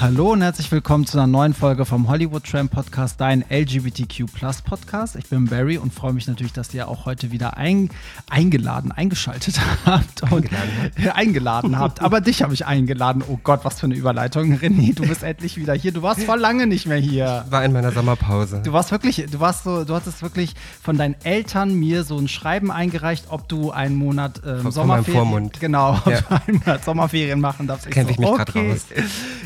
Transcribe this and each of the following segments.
Hallo und herzlich willkommen zu einer neuen Folge vom Hollywood Tram Podcast, dein LGBTQ Podcast. Ich bin Barry und freue mich natürlich, dass ihr auch heute wieder ein, eingeladen, eingeschaltet habt. Und, eingeladen, eingeladen habt. Aber dich habe ich eingeladen. Oh Gott, was für eine Überleitung. René, du bist endlich wieder hier. Du warst vor lange nicht mehr hier. War in meiner Sommerpause. Du warst wirklich, du warst so, du hattest wirklich von deinen Eltern mir so ein Schreiben eingereicht, ob du einen Monat ähm, von, Sommerferien. Von Vormund. Genau, ja. einen Monat Sommerferien machen darfst. Kenne ich, so, ich mich okay. gerade raus.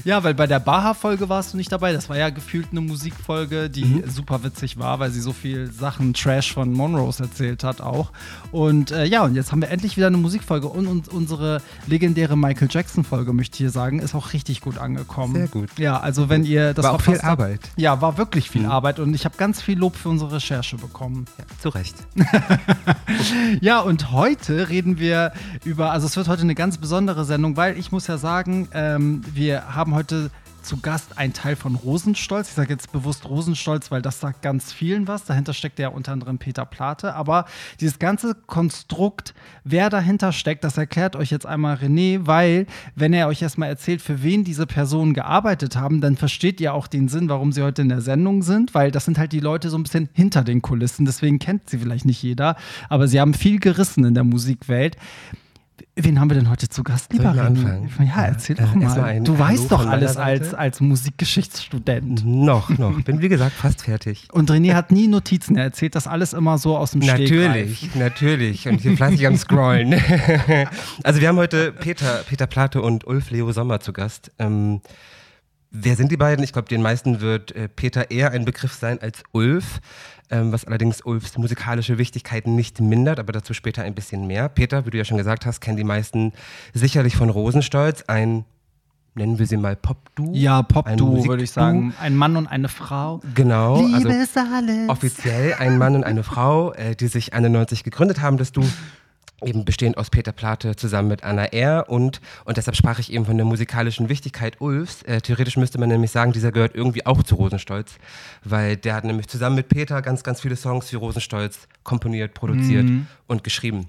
Ja, weil bei der Baha-Folge warst du nicht dabei. Das war ja gefühlt eine Musikfolge, die mhm. super witzig war, weil sie so viel Sachen Trash von Monrose erzählt hat auch. Und äh, ja, und jetzt haben wir endlich wieder eine Musikfolge. Und, und unsere legendäre Michael Jackson-Folge, möchte ich hier sagen, ist auch richtig gut angekommen. Sehr gut. Ja, also wenn ihr das war auch viel Arbeit. Ja, war wirklich viel mhm. Arbeit und ich habe ganz viel Lob für unsere Recherche bekommen. Ja, zu Recht. ja, und heute reden wir über, also es wird heute eine ganz besondere Sendung, weil ich muss ja sagen, ähm, wir haben heute zu Gast ein Teil von Rosenstolz. Ich sage jetzt bewusst Rosenstolz, weil das sagt ganz vielen was. Dahinter steckt ja unter anderem Peter Plate. Aber dieses ganze Konstrukt, wer dahinter steckt, das erklärt euch jetzt einmal René, weil wenn er euch erstmal erzählt, für wen diese Personen gearbeitet haben, dann versteht ihr auch den Sinn, warum sie heute in der Sendung sind, weil das sind halt die Leute so ein bisschen hinter den Kulissen. Deswegen kennt sie vielleicht nicht jeder, aber sie haben viel gerissen in der Musikwelt. Wen haben wir denn heute zu Gast, lieber René? Ja, erzähl doch mal. mal du weißt doch alles als, als Musikgeschichtsstudent. Noch, noch. Bin wie gesagt fast fertig. Und René hat nie Notizen. Er erzählt das alles immer so aus dem Natürlich, Stegreif. natürlich. Und hier fleißig am Scrollen. also wir haben heute Peter, Peter Plate und Ulf Leo Sommer zu Gast. Ähm, wer sind die beiden? Ich glaube, den meisten wird äh, Peter eher ein Begriff sein als Ulf was allerdings Ulfs musikalische Wichtigkeiten nicht mindert, aber dazu später ein bisschen mehr. Peter, wie du ja schon gesagt hast, kennen die meisten sicherlich von Rosenstolz, ein nennen wir sie mal Pop-Duo. Ja, Pop-Duo würde ich sagen. Ein Mann und eine Frau. Genau. Liebe also ist alles. Offiziell ein Mann und eine Frau, äh, die sich 91 gegründet haben, das Du eben bestehend aus Peter Plate zusammen mit Anna R. und, und deshalb sprach ich eben von der musikalischen Wichtigkeit Ulfs. Äh, theoretisch müsste man nämlich sagen, dieser gehört irgendwie auch zu Rosenstolz, weil der hat nämlich zusammen mit Peter ganz, ganz viele Songs für Rosenstolz komponiert, produziert mhm. und geschrieben.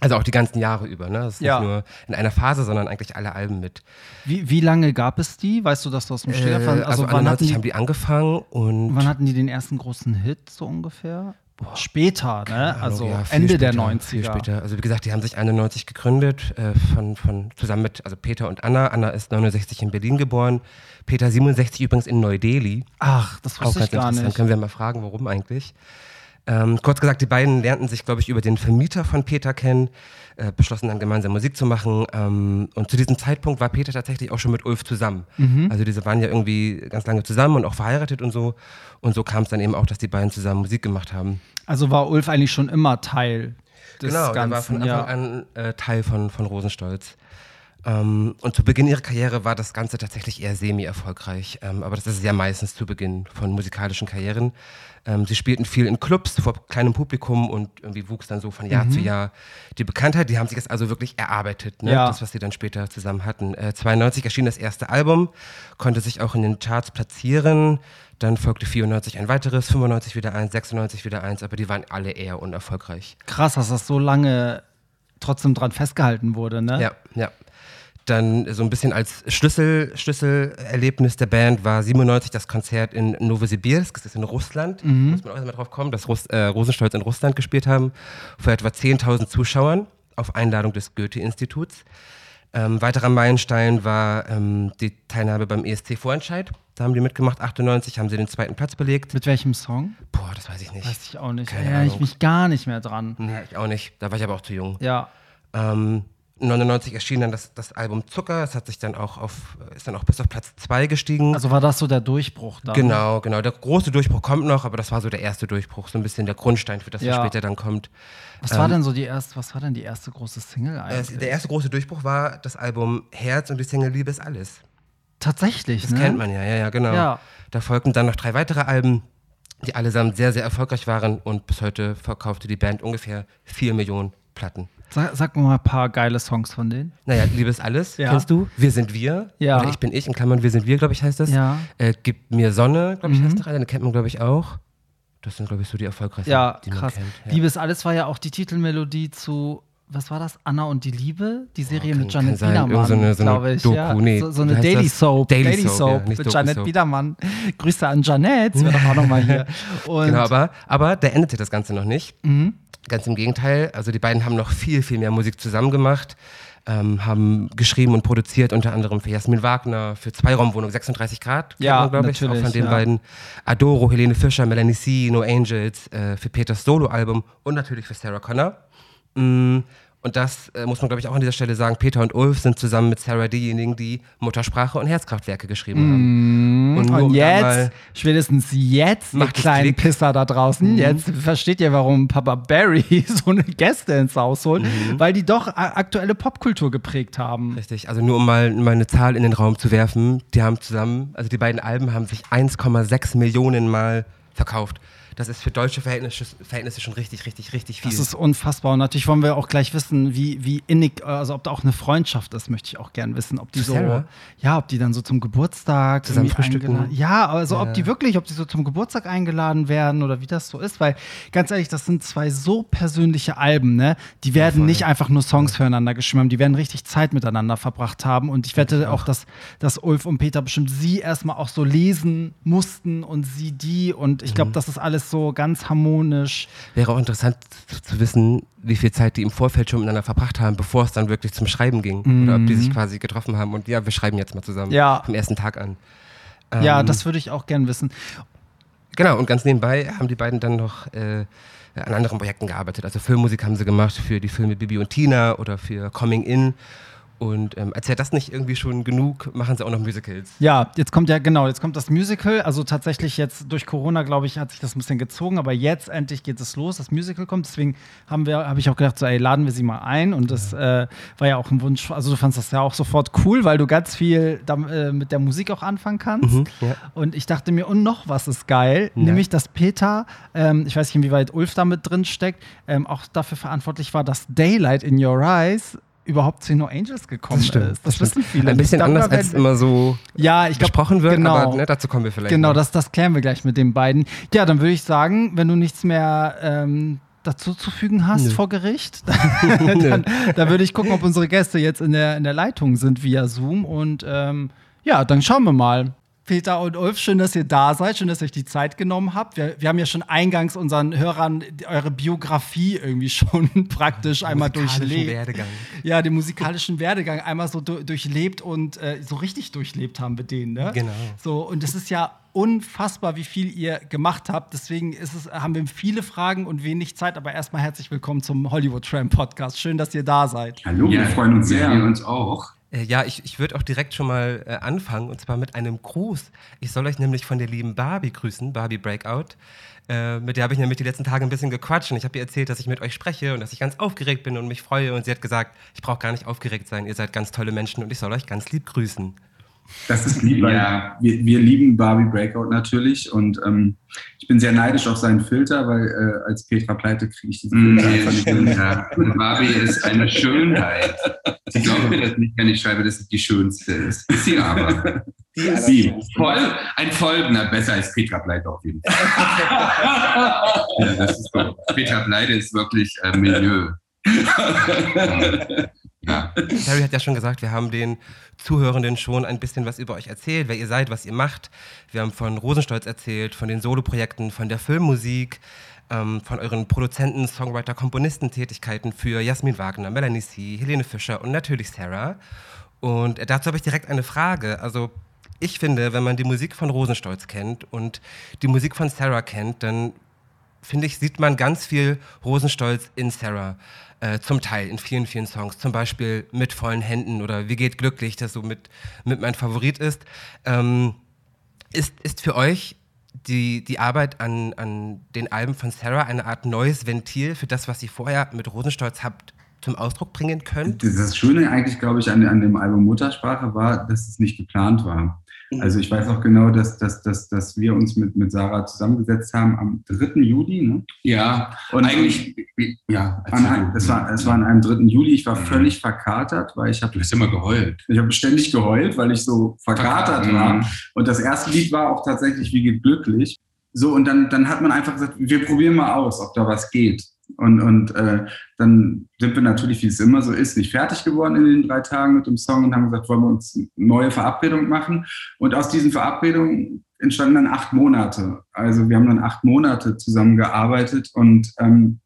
Also auch die ganzen Jahre über, ne? Das ist ja. nicht nur in einer Phase, sondern eigentlich alle Alben mit. Wie, wie lange gab es die? Weißt du das aus dem Stegreif? Äh, also, also wann hatten die, haben die angefangen und. Wann hatten die den ersten großen Hit so ungefähr? Boah, später, ne? Also ja, Ende später, der 90er. Viel später. Also wie gesagt, die haben sich 91 gegründet, äh, von, von, zusammen mit also Peter und Anna. Anna ist 69 in Berlin geboren, Peter 67 übrigens in Neu-Delhi. Ach, das wusste Auch ich gar nicht. Dann können wir mal fragen, warum eigentlich. Ähm, kurz gesagt, die beiden lernten sich, glaube ich, über den Vermieter von Peter kennen, äh, beschlossen dann gemeinsam Musik zu machen. Ähm, und zu diesem Zeitpunkt war Peter tatsächlich auch schon mit Ulf zusammen. Mhm. Also diese waren ja irgendwie ganz lange zusammen und auch verheiratet und so. Und so kam es dann eben auch, dass die beiden zusammen Musik gemacht haben. Also war Ulf eigentlich schon immer Teil des genau, Ganzen? Genau, war von Anfang ja. an äh, Teil von, von Rosenstolz. Ähm, und zu Beginn ihrer Karriere war das Ganze tatsächlich eher semi-erfolgreich. Ähm, aber das ist ja meistens zu Beginn von musikalischen Karrieren. Ähm, sie spielten viel in Clubs vor kleinem Publikum und irgendwie wuchs dann so von Jahr mhm. zu Jahr die Bekanntheit. Die haben sich das also wirklich erarbeitet, ne? ja. das, was sie dann später zusammen hatten. Äh, 92 erschien das erste Album, konnte sich auch in den Charts platzieren. Dann folgte 94 ein weiteres, 95 wieder eins, 96 wieder eins, aber die waren alle eher unerfolgreich. Krass, dass das so lange trotzdem dran festgehalten wurde, ne? Ja, ja dann so ein bisschen als Schlüssel, Schlüsselerlebnis der Band war 97 das Konzert in Novosibirsk, das ist in Russland, mhm. muss man auch erstmal drauf kommen, dass Russ, äh, Rosenstolz in Russland gespielt haben, vor etwa 10.000 Zuschauern auf Einladung des Goethe-Instituts. Ähm, weiterer Meilenstein war ähm, die Teilnahme beim ESC-Vorentscheid. Da haben die mitgemacht, 98 haben sie den zweiten Platz belegt. Mit welchem Song? Boah, das weiß ich nicht. Weiß ich auch nicht. Keine ja, ich mich gar nicht mehr dran. Nee, ich auch nicht. Da war ich aber auch zu jung. Ja. Ähm, 99 erschien dann das, das Album Zucker. Es hat sich dann auch auf, ist dann auch bis auf Platz 2 gestiegen. Also war das so der Durchbruch dann? Genau, genau. Der große Durchbruch kommt noch, aber das war so der erste Durchbruch, so ein bisschen der Grundstein für das, was später dann kommt. Was ähm, war denn so die erste, was war denn die erste große Single eigentlich? Äh, der erste große Durchbruch war das Album Herz und die Single Liebe ist alles. Tatsächlich, Das ne? kennt man ja, ja, ja, genau. Ja. Da folgten dann noch drei weitere Alben, die allesamt sehr, sehr erfolgreich waren und bis heute verkaufte die Band ungefähr vier Millionen Platten. Sag, sag mal ein paar geile Songs von denen. Naja, Liebes alles, ja. kennst du? Wir sind wir. Ja. Oder ich bin ich, in Klammern Wir sind wir, glaube ich, heißt das. Ja. Äh, Gib mir Sonne, glaube ich, mhm. heißt der eine. Kennt man, glaube ich, auch. Das sind, glaube ich, so die erfolgreichsten, ja, die krass. man kennt. Ja. Liebes alles war ja auch die Titelmelodie zu was war das? Anna und die Liebe? Die Serie kann- mit Janet Biedermann, so eine- so eine glaube ich. Doku, ja. nee. so, so eine Daily das? Soap. Daily Daily Soap, Soap ja, mit Janet. Biedermann. Grüße an Janet, sie wäre doch auch nochmal hier. Und Genau, aber, aber der endete das Ganze noch nicht. Mhm. Ganz im Gegenteil. Also die beiden haben noch viel, viel mehr Musik zusammen gemacht. Ähm, haben geschrieben und produziert, unter anderem für Jasmin Wagner, für Zweiraumwohnung 36 Grad, Ja, glaube ich, auch von den ja. beiden. Adoro, Helene Fischer, Melanie C., No Angels, äh, für Peters Soloalbum und natürlich für Sarah Connor. Mm, Und das äh, muss man, glaube ich, auch an dieser Stelle sagen. Peter und Ulf sind zusammen mit Sarah diejenigen, die Muttersprache und Herzkraftwerke geschrieben haben. Und, da jetzt, spätestens jetzt, Macht kleinen Klick. Pisser da draußen, Mhm. jetzt versteht ihr, warum Papa Barry so eine Gäste ins Haus holt, Mhm. weil die doch aktuelle Popkultur geprägt haben. Richtig, also nur um mal, mal eine Zahl in den Raum zu werfen, die haben zusammen, also die beiden Alben haben sich 1,6 Millionen Mal verkauft. Das ist für deutsche Verhältnisse, Verhältnisse schon richtig, richtig, richtig viel. Das ist unfassbar. Und natürlich wollen wir auch gleich wissen, wie, wie innig, also ob da auch eine Freundschaft ist, möchte ich auch gern wissen. Ob die so, Sarah? ja, ob die dann so zum Geburtstag Zusammen frühstücken? Ja, also ob Ja. die wirklich, ob die so zum Geburtstag eingeladen werden oder wie das so ist. Weil ganz ehrlich, das sind zwei so persönliche Alben, ne? Die werden voll. nicht einfach nur Songs füreinander geschrieben haben, die werden richtig Zeit miteinander verbracht haben. Und ich wette auch, dass, dass Ulf und Peter bestimmt sie erstmal auch so lesen mussten und sie die. Und ich Mhm. glaube, das ist alles so ganz harmonisch. Wäre auch interessant zu, wissen, wie viel Zeit die im Vorfeld schon miteinander verbracht haben, bevor es dann wirklich zum Schreiben ging. Oder ob die sich quasi getroffen haben und ja, wir schreiben jetzt mal zusammen. Mhm. Ja. Vom ersten Tag an. Ja, Ähm, das würde ich auch gern wissen. Genau, und ganz nebenbei haben die beiden dann noch äh, an anderen Projekten gearbeitet. Also Filmmusik haben sie gemacht für die Filme Bibi und Tina oder für Coming In. Und ähm, als wäre das nicht irgendwie schon genug, machen sie auch noch Musicals. Ja, jetzt kommt ja, genau, jetzt kommt das Musical. Also tatsächlich jetzt durch Corona, glaube ich, hat sich das ein bisschen gezogen, aber jetzt endlich geht es los, das Musical kommt. Deswegen haben wir, habe ich auch gedacht, so, ey, laden wir sie mal ein. Und das äh, war ja auch ein Wunsch. Also du fandest das ja auch sofort cool, weil du ganz viel da, äh, mit der Musik auch anfangen kannst. Mhm, ja. Und ich dachte mir, und noch was ist geil, nämlich dass Peter, ähm, ich weiß nicht, inwieweit Ulf da mit drin steckt, ähm, auch dafür verantwortlich war, dass Daylight in Your Eyes überhaupt zu No Angels gekommen ist. Das, wissen viele. Ein bisschen nicht. anders, Darüber als immer so ja, ich glaube, gesprochen wird, genau. aber ne, dazu kommen wir vielleicht. Genau, noch. das, das klären wir gleich mit den beiden. Ja, dann würde ich sagen, wenn du nichts mehr ähm, dazu zu fügen hast Nö. vor Gericht, dann, dann würde ich gucken, ob unsere Gäste jetzt in der, in der Leitung sind via Zoom. Und ähm, ja, dann schauen wir mal. Peter und Ulf, schön, dass ihr da seid, schön, dass ihr euch die Zeit genommen habt. Wir, wir haben ja schon eingangs unseren Hörern eure Biografie irgendwie schon praktisch einmal Musikalischen durchlebt. Werdegang. Ja, den musikalischen Werdegang einmal so du durchlebt und äh, so richtig durchlebt haben mit denen. Ne? Genau. So, und es ist ja unfassbar, wie viel ihr gemacht habt. Deswegen ist es, haben wir viele Fragen und wenig Zeit. Aber erstmal herzlich willkommen zum Hollywood Tram Podcast. Schön, dass ihr da seid. Hallo, wir freuen uns sehr. Wir uns auch. Äh, Ja, ich, ich würde auch direkt schon mal äh, anfangen und zwar mit einem Gruß. Ich soll euch nämlich von der lieben Barbie grüßen, Barbie Breakout. Äh, mit der habe ich nämlich die letzten Tage ein bisschen gequatscht und ich habe ihr erzählt, dass ich mit euch spreche und dass ich ganz aufgeregt bin und mich freue. Und sie hat gesagt, ich brauche gar nicht aufgeregt sein, ihr seid ganz tolle Menschen und ich soll euch ganz lieb grüßen. Das ist lieb, weil Ja. wir, wir lieben Barbie Breakout natürlich und ähm, ich bin sehr neidisch auf seinen Filter, weil äh, als Petra pleite kriege ich diesen Mm, Filter einfach nicht hin. Ja, Barbie ist eine Schönheit. Sie glaubt mir das nicht, wenn ich schreibe, dass es die schönste ist. Ist sie aber. Sie. Voll, ein Folgender, besser als Petra Pleite auf jeden Fall. ja, das ist so. Petra Pleite ist wirklich äh, Milieu. ja. Harry hat ja schon gesagt, wir haben den Zuhörenden schon ein bisschen was über euch erzählt, wer ihr seid, was ihr macht. Wir haben von Rosenstolz erzählt, von den Soloprojekten, von der Filmmusik, ähm, von euren Produzenten, Songwriter, Komponistentätigkeiten für Jasmin Wagner, Melanie C., Helene Fischer und natürlich Sarah. Und dazu habe ich direkt eine Frage. Also ich finde, wenn man die Musik von Rosenstolz kennt und die Musik von Sarah kennt, dann finde ich, sieht man ganz viel Rosenstolz in Sarah. Äh, zum Teil in vielen, vielen Songs. Zum Beispiel mit vollen Händen oder Wie geht glücklich, das so mit, mit mein Favorit ist. Ähm, ist, ist für euch die, die Arbeit an, an den Alben von Sarah eine Art neues Ventil für das, was ihr vorher mit Rosenstolz habt, zum Ausdruck bringen könnt? Das Schöne eigentlich, glaube ich, an, an dem Album Muttersprache war, dass es nicht geplant war. Also ich weiß auch genau, dass, dass, dass, dass wir uns mit, mit Sarah zusammengesetzt haben am 3. Juli. Ne? Ja, Und eigentlich, ja. An es, war, es war an einem 3. Juli. Ich war Mhm. völlig verkatert, weil ich habe Du hast immer geheult. ich habe ständig geheult, weil ich so verkatert Mhm. war. Und das erste Lied war auch tatsächlich Wie geht glücklich. So, und dann, dann hat man einfach gesagt, wir probieren mal aus, ob da was geht. Und, und äh, dann sind wir natürlich, wie es immer so ist, nicht fertig geworden in den drei Tagen mit dem Song und haben gesagt, wollen wir uns neue Verabredungen machen. Und aus diesen Verabredungen entstanden dann acht Monate. Also wir haben dann acht Monate zusammengearbeitet und ähm,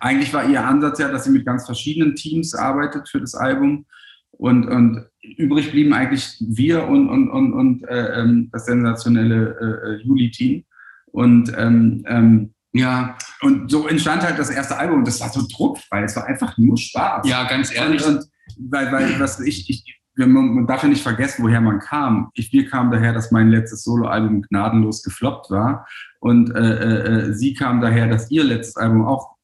eigentlich war ihr Ansatz ja, dass sie mit ganz verschiedenen Teams arbeitet für das Album. Und, und übrig blieben eigentlich wir und, und, und, und äh, ähm, das sensationelle äh, äh, Juli-Team. Und ähm, ähm, ja, und so entstand halt das erste Album. Und das war so druckfrei. Es war einfach nur Spaß. Ja, ganz ehrlich. Und, und weil, weil was ich, ich man darf ja nicht vergessen, woher man kam. Ich, wir kamen daher, dass mein letztes Soloalbum gnadenlos gefloppt war. Und äh, äh, sie kam daher, dass ihr letztes Album auch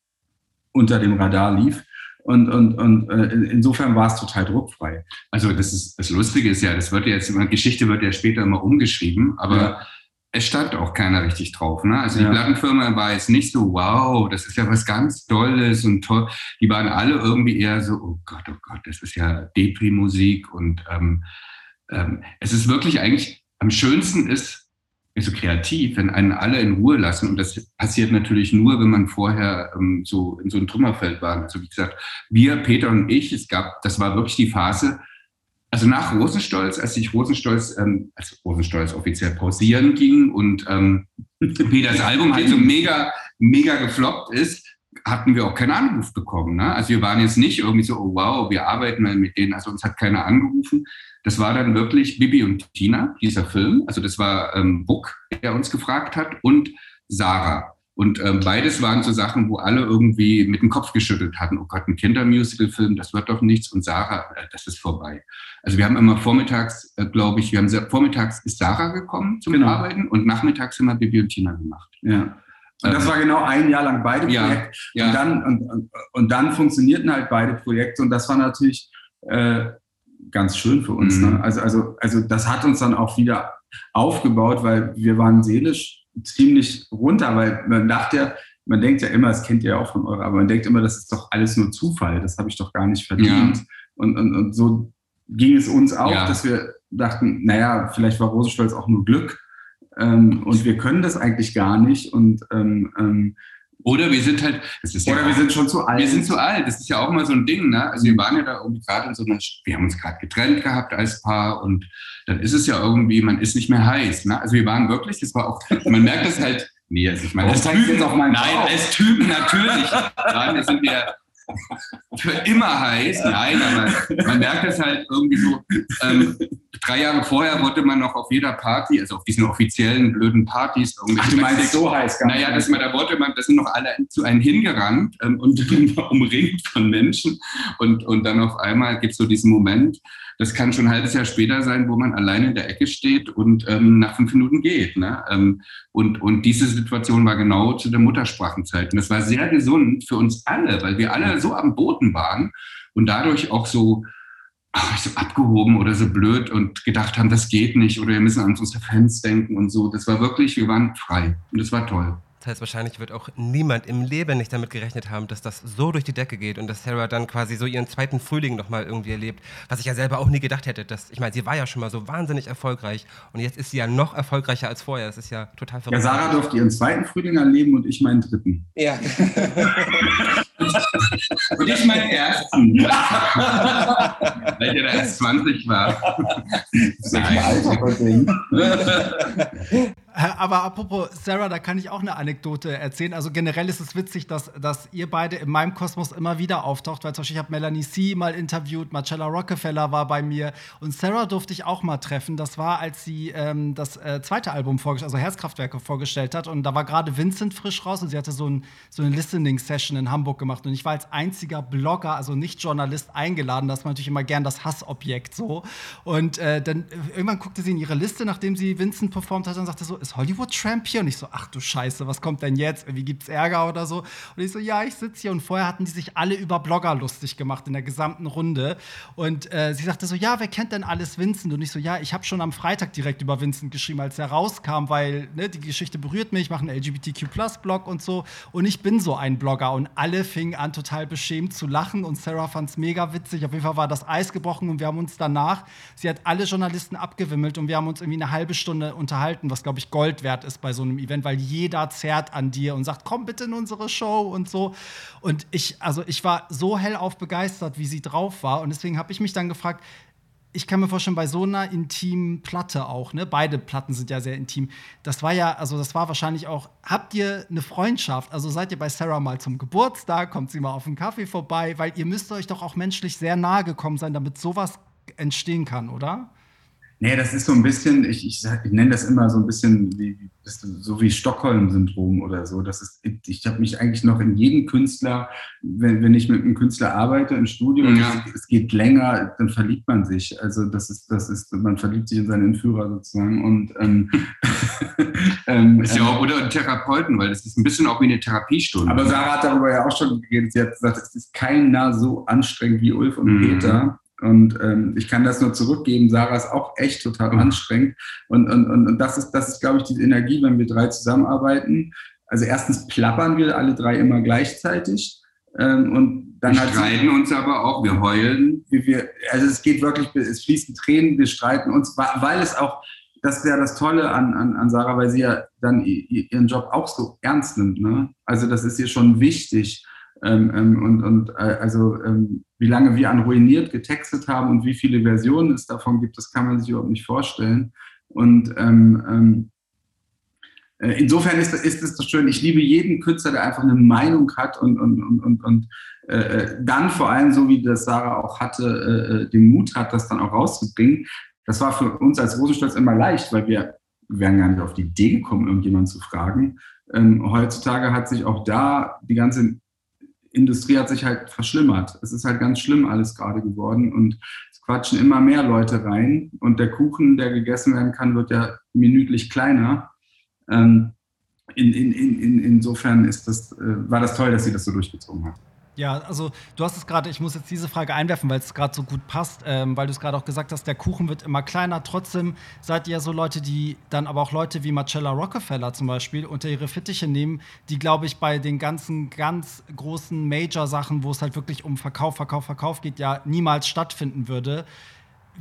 unter dem Radar lief. Und, und, und äh, insofern war es total druckfrei. Also das ist das Lustige ist ja, das wird ja jetzt Geschichte wird ja später immer umgeschrieben, aber ja. Es stand auch keiner richtig drauf. Ne? Also die ja. Plattenfirma war jetzt nicht so, wow, das ist ja was ganz Tolles und toll. Die waren alle irgendwie eher so, oh Gott, oh Gott, das ist ja Depri-Musik und ähm, ähm, es ist wirklich eigentlich am schönsten ist, so kreativ, wenn einen alle in Ruhe lassen. Und das passiert natürlich nur, wenn man vorher ähm, so in so einem Trümmerfeld war. Also wie gesagt, wir, Peter und ich, es gab, das war wirklich die Phase, also nach Rosenstolz, als sich Rosenstolz, ähm, als Rosenstolz offiziell pausieren ging und ähm, Peters Album halt so mega, mega gefloppt ist, hatten wir auch keinen Anruf bekommen. Ne? Also wir waren jetzt nicht irgendwie so, oh wow, wir arbeiten mal mit denen. Also uns hat keiner angerufen. Das war dann wirklich Bibi und Tina, dieser Film. Also das war ähm, Buck, der uns gefragt hat, und Sarah. Und ähm, beides waren so Sachen, wo alle irgendwie mit dem Kopf geschüttelt hatten. Oh Gott, ein Kindermusical-Film, das wird doch nichts. Und Sarah, äh, das ist vorbei. Also wir haben immer vormittags, äh, glaube ich, wir haben vormittags ist Sarah gekommen zum genau. Arbeiten und nachmittags immer Bibi und Tina gemacht. Ja. Und das war genau ein Jahr lang beide Projekte. Ja, ja. Und, dann, und, und, und, dann funktionierten halt beide Projekte. Und das war natürlich äh, ganz schön für uns. Ne? Mhm. Ne? Also, also, also das hat uns dann auch wieder aufgebaut, weil wir waren seelisch ziemlich runter, weil man dachte ja, man denkt ja immer, das kennt ihr ja auch von eurer, aber man denkt immer, das ist doch alles nur Zufall, das habe ich doch gar nicht verdient. Ja. Und, und, und so ging es uns auch, ja. dass wir dachten, naja, vielleicht war Rosenstolz auch nur Glück ähm, und wir können das eigentlich gar nicht und ähm, ähm, oder wir sind halt, oder ja wir sind schon zu alt. Wir sind zu alt. Das ist ja auch immer so ein Ding. Ne? Also wir waren ja da irgendwie gerade in so einer, wir haben uns gerade getrennt gehabt als Paar und dann ist es ja irgendwie, man ist nicht mehr heiß. Ne? Also wir waren wirklich, das war auch, man merkt das halt. Nee, also ich meine, als Typen, nein, als Typen natürlich. Nein, sind wir für immer heiß. Nein, aber man merkt es halt irgendwie so. Ähm, drei Jahre vorher wollte man noch auf jeder Party, also auf diesen offiziellen blöden Partys, irgendwie. Ach, du meinst so heiß gar Naja, das, da wollte man, das sind noch alle zu einem hingerannt ähm, und umringt von Menschen. Und, und dann auf einmal gibt es so diesen Moment, das kann schon ein halbes Jahr später sein, wo man alleine in der Ecke steht und ähm, nach fünf Minuten geht. Ne? Ähm, und, und diese Situation war genau zu der Muttersprachenzeit. Und das war sehr gesund für uns alle, weil wir alle so am Boden waren und dadurch auch so, ach, so abgehoben oder so blöd und gedacht haben, das geht nicht oder wir müssen an unsere Fans denken und so. Das war wirklich, wir waren frei und das war toll. Das heißt, wahrscheinlich wird auch niemand im Leben nicht damit gerechnet haben, dass das so durch die Decke geht und dass Sarah dann quasi so ihren zweiten Frühling nochmal irgendwie erlebt. Was ich ja selber auch nie gedacht hätte. Dass, ich meine, sie war ja schon mal so wahnsinnig erfolgreich und jetzt ist sie ja noch erfolgreicher als vorher. Das ist ja total verrückt. Ja, Sarah durfte ihren zweiten Frühling erleben und ich meinen dritten. Ja. und ich meinen ersten. Weil der erst 20 war. Nein. Aber apropos Sarah, da kann ich auch eine Anekdote erzählen. Also generell ist es witzig, dass, dass ihr beide in meinem Kosmos immer wieder auftaucht, weil zum Beispiel ich habe Melanie C. mal interviewt, Marcella Rockefeller war bei mir und Sarah durfte ich auch mal treffen. Das war, als sie ähm, das äh, zweite Album also Herzkraftwerke vorgestellt hat und da war gerade Vincent frisch raus und sie hatte so, ein, so eine Listening-Session in Hamburg gemacht und ich war als einziger Blogger, also nicht Journalist, eingeladen. Das war natürlich immer gern das Hassobjekt so. Und äh, dann äh, irgendwann guckte sie in ihre Liste, nachdem sie Vincent performt hat und sagte so, ist Hollywood Tramp hier? Und ich so, ach du Scheiße, was kommt denn jetzt? Wie gibt's Ärger oder so? Und ich so, ja, ich sitze hier. Und vorher hatten die sich alle über Blogger lustig gemacht in der gesamten Runde. Und äh, sie sagte so, ja, wer kennt denn alles Vincent? Und ich so, ja, ich habe schon am Freitag direkt über Vincent geschrieben, als er rauskam, weil ne, die Geschichte berührt mich. Ich mache einen LGBTQ-Blog und so. Und ich bin so ein Blogger. Und alle fingen an, total beschämt zu lachen. Und Sarah fand es mega witzig. Auf jeden Fall war das Eis gebrochen. Und wir haben uns danach, sie hat alle Journalisten abgewimmelt und wir haben uns irgendwie eine halbe Stunde unterhalten, was, glaube ich, Gold wert ist bei so einem Event, weil jeder zerrt an dir und sagt, komm bitte in unsere Show und so. Und ich, also ich war so hellauf begeistert, wie sie drauf war. Und deswegen habe ich mich dann gefragt, ich kann mir vorstellen, bei so einer intimen Platte auch, ne? Beide Platten sind ja sehr intim. Das war ja, also das war wahrscheinlich auch, habt ihr eine Freundschaft? Also seid ihr bei Sarah mal zum Geburtstag, kommt sie mal auf einen Kaffee vorbei, weil ihr müsst euch doch auch menschlich sehr nahe gekommen sein, damit sowas entstehen kann, oder? Nee, das ist so ein bisschen, ich, ich, ich nenne das immer so ein bisschen wie, so wie Stockholm-Syndrom oder so. Das ist, ich habe mich eigentlich noch in jeden Künstler, wenn, wenn ich mit einem Künstler arbeite im Studio und ja. es, es, geht länger, dann verliebt man sich. Also das ist, das ist, man verliebt sich in seinen Entführer sozusagen. Und ähm, ähm, ist ja auch, oder Therapeuten, weil das ist ein bisschen auch wie eine Therapiestunde. Aber Sarah hat darüber ja auch schon geredet. Sie hat gesagt, es ist keiner so anstrengend wie Ulf und mhm. Peter. Und ähm, ich kann das nur zurückgeben. Sarah ist auch echt total mhm. anstrengend. Und, und, und, und das ist, das ist, glaube ich, die Energie, wenn wir drei zusammenarbeiten. Also erstens plappern wir alle drei immer gleichzeitig. Ähm, und dann wir streiten uns aber auch, wir heulen. Wie wir, also es geht wirklich, es fließen Tränen, wir streiten uns, weil es auch, das ist ja das Tolle an, an, an Sarah, weil sie ja dann ihren Job auch so ernst nimmt. Ne? Also das ist ihr schon wichtig. Ähm, ähm, und und äh, also ähm, wie lange wir an ruiniert getextet haben und wie viele Versionen es davon gibt, das kann man sich überhaupt nicht vorstellen. Und ähm, ähm, äh, insofern ist, ist es so schön. Ich liebe jeden Künstler, der einfach eine Meinung hat und, und, und, und, und äh, äh dann vor allem, so wie das Sarah auch hatte, äh, äh, den Mut hat, das dann auch rauszubringen. Das war für uns als Rosenstolz immer leicht, weil wir wären gar nicht auf die Idee gekommen, irgendjemanden zu fragen. Ähm, heutzutage hat sich auch da die ganze Industrie hat sich halt verschlimmert. Es ist halt ganz schlimm alles gerade geworden und es quatschen immer mehr Leute rein und der Kuchen, der gegessen werden kann, wird ja minütlich kleiner. Ähm, in, in, in, insofern ist das, äh, war das toll, dass sie das so durchgezogen hat. Ja, also du hast es gerade, ich muss jetzt diese Frage einwerfen, weil es gerade so gut passt, ähm, weil du es gerade auch gesagt hast, der Kuchen wird immer kleiner. Trotzdem seid ihr so Leute, die dann aber auch Leute wie Marcella Rockefeller zum Beispiel unter ihre Fittiche nehmen, die, glaube ich, bei den ganzen ganz großen Major-Sachen, wo es halt wirklich um Verkauf, Verkauf, Verkauf geht, ja niemals stattfinden würde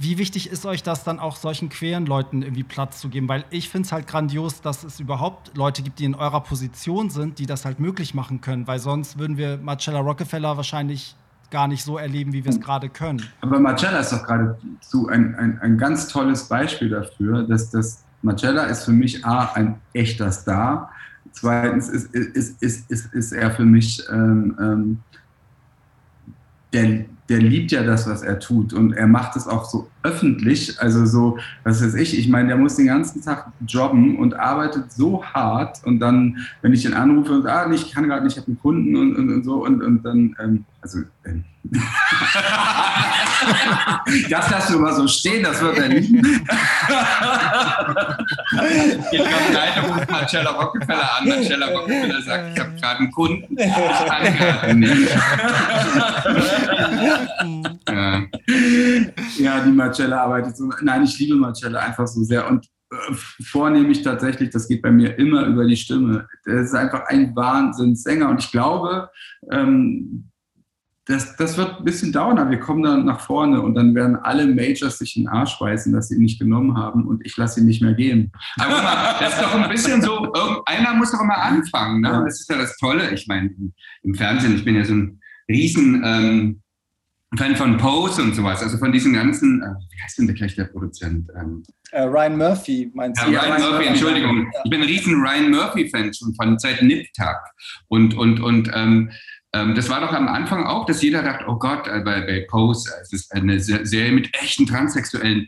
wie wichtig ist euch das dann auch solchen queeren Leuten irgendwie Platz zu geben? Weil ich finde es halt grandios, dass es überhaupt Leute gibt, die in eurer Position sind, die das halt möglich machen können. Weil sonst würden wir Marcella Rockefeller wahrscheinlich gar nicht so erleben, wie wir es gerade können. Aber Marcella ist doch geradezu ein, ein, ein ganz tolles Beispiel dafür, dass das Marcella ist für mich A, ein echter Star. Zweitens ist, ist, ist, ist, ist er für mich ähm, ähm, der, der liebt ja das, was er tut. Und er macht es auch so öffentlich. Also so, was weiß ich, ich meine, der muss den ganzen Tag jobben und arbeitet so hart. Und dann, wenn ich ihn anrufe und ah, ich kann gerade nicht, ich habe einen Kunden und, und, und, so und, und dann, ähm, also ähm. das lassen wir mal so stehen, das wird er nicht. ich glaube, leider ruft Marcella Rockefeller an. Marcella Rockefeller sagt, ich habe gerade einen Kunden, ich kann gerade nicht. ja. ja, die Marcella arbeitet so. Nein, ich liebe Marcella einfach so sehr. Und äh, vornehmlich tatsächlich, das geht bei mir immer über die Stimme. Er ist einfach ein Wahnsinnssänger. Und ich glaube, ähm, das, das wird ein bisschen dauern, aber wir kommen dann nach vorne und dann werden alle Majors sich in den Arsch beißen, dass sie ihn nicht genommen haben und ich lasse ihn nicht mehr gehen. Aber das ist doch ein bisschen so, einer muss doch immer anfangen. Ne? Das ist ja das Tolle. Ich meine, im Fernsehen, ich bin ja so ein riesen ähm, Fan von Pose und sowas, also von diesen ganzen, äh, wie heißt denn der gleich der Produzent? Ähm, uh, Ryan Murphy, meinst du? Ja, Ryan, Ryan Murphy, Entschuldigung. Ja. Ich bin ein riesen Ryan Murphy-Fan schon von seit Nip-Tag. Und, und, und ähm, das war doch am Anfang auch, dass jeder dachte, oh Gott, äh, bei, bei Pose, es ist eine Serie mit echten Transsexuellen,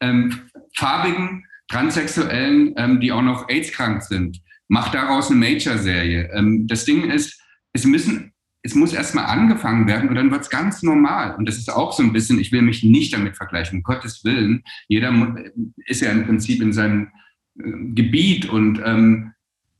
ähm, farbigen Transsexuellen, ähm, die auch noch AIDS-krank sind. Macht daraus eine Major-Serie. Ähm, das Ding ist, es müssen es muss erstmal angefangen werden und dann wird es ganz normal. Und das ist auch so ein bisschen, ich will mich nicht damit vergleichen, um Gottes Willen. Jeder ist ja im Prinzip in seinem äh, Gebiet und ähm,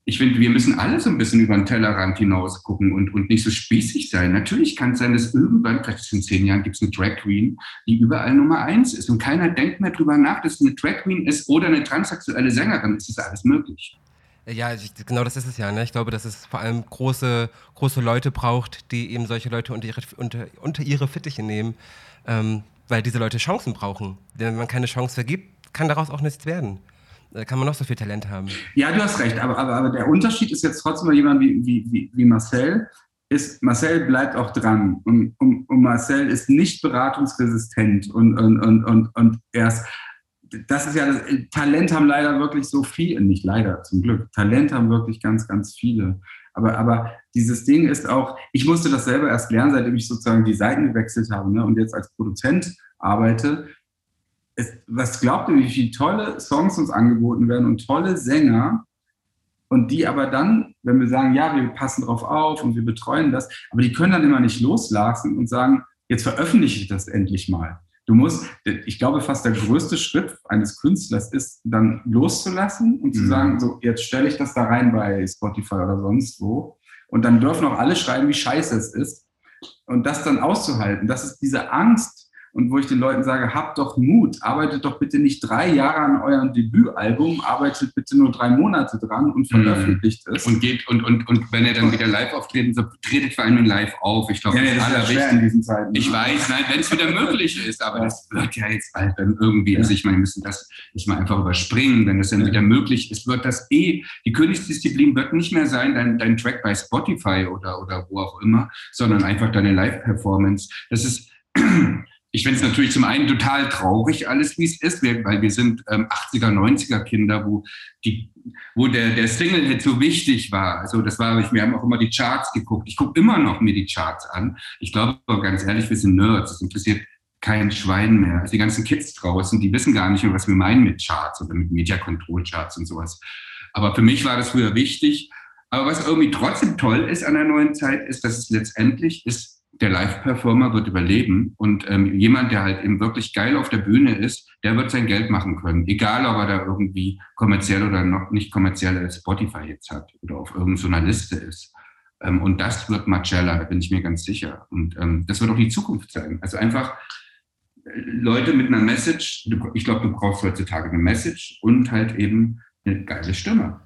ich finde, wir müssen alle so ein bisschen über den Tellerrand hinaus gucken und, und nicht so spießig sein. Natürlich kann es sein, dass irgendwann, vielleicht in zehn Jahren, gibt es eine Drag Queen, die überall Nummer eins ist. Und keiner denkt mehr drüber nach, dass es eine Drag Queen ist oder eine transsexuelle Sängerin. Es ist alles möglich. Ja, ich, genau das ist es ja. Ne? Ich glaube, dass es vor allem große, große Leute braucht, die eben solche Leute unter ihre, unter, unter ihre Fittiche nehmen, ähm, weil diese Leute Chancen brauchen. Wenn man keine Chance vergibt, kann daraus auch nichts werden. Da kann man noch so viel Talent haben. Ja, du hast recht, aber, aber, aber der Unterschied ist jetzt trotzdem mal jemand wie, wie, wie Marcel, ist, Marcel bleibt auch dran und, und, und Marcel ist nicht beratungsresistent und, und, und, und, und er ist, das ist ja, das, Talent haben leider wirklich so viel, nicht leider, zum Glück, Talent haben wirklich ganz, ganz viele. Aber, aber dieses Ding ist auch, ich musste das selber erst lernen, seitdem ich sozusagen die Seiten gewechselt habe ne, und jetzt als Produzent arbeite. Es, was glaubt ihr, wie viele tolle Songs uns angeboten werden und tolle Sänger, und die aber dann, wenn wir sagen, ja, wir passen drauf auf und wir betreuen das, aber die können dann immer nicht loslassen und sagen, jetzt veröffentliche ich das endlich mal. Du musst, ich glaube, fast der größte Schritt eines Künstlers ist, dann loszulassen und zu mhm. sagen, so, jetzt stelle ich das da rein bei Spotify oder sonst wo. Und dann dürfen auch alle schreiben, wie scheiße es ist. Und das dann auszuhalten, das ist diese Angst, und wo ich den Leuten sage, habt doch Mut, arbeitet doch bitte nicht drei Jahre an eurem Debütalbum, arbeitet bitte nur drei Monate dran und mhm. veröffentlicht es. Und geht und, und, und wenn ihr dann wieder live auftreten, so tretet vor allem live auf. Ich glaube, ja, das, das ist schwer in diesen Zeiten. Ich weiß, nein, wenn es wieder möglich ist, aber das wird ja jetzt bald dann irgendwie, also ich meine, wir müssen das nicht mal einfach überspringen, wenn es dann wieder möglich ist, wird das eh, die Königsdisziplin wird nicht mehr sein, dein, dein Track bei Spotify oder, oder wo auch immer, sondern einfach deine Live-Performance. Das ist ich finde es natürlich zum einen total traurig, alles wie es ist, weil wir sind ähm, 80er, 90er Kinder, wo, die, wo der, der Single-Hit so wichtig war. Also das war, wir haben auch immer die Charts geguckt. Ich gucke immer noch mir die Charts an. Ich glaube ganz ehrlich, wir sind Nerds. Das interessiert kein Schwein mehr. Also die ganzen Kids draußen, die wissen gar nicht mehr, was wir meinen mit Charts oder mit Media Control Charts und sowas. Aber für mich war das früher wichtig. Aber was irgendwie trotzdem toll ist an der neuen Zeit, ist, dass es letztendlich ist, der Live-Performer wird überleben und ähm, jemand, der halt eben wirklich geil auf der Bühne ist, der wird sein Geld machen können. Egal, ob er da irgendwie kommerziell oder noch nicht kommerzielle Spotify jetzt hat oder auf irgendeiner Liste ist. Ähm, und das wird Marcella, da bin ich mir ganz sicher. Und ähm, das wird auch die Zukunft sein. Also einfach äh, Leute mit einer Message, ich glaube, du brauchst heutzutage eine Message und halt eben eine geile Stimme.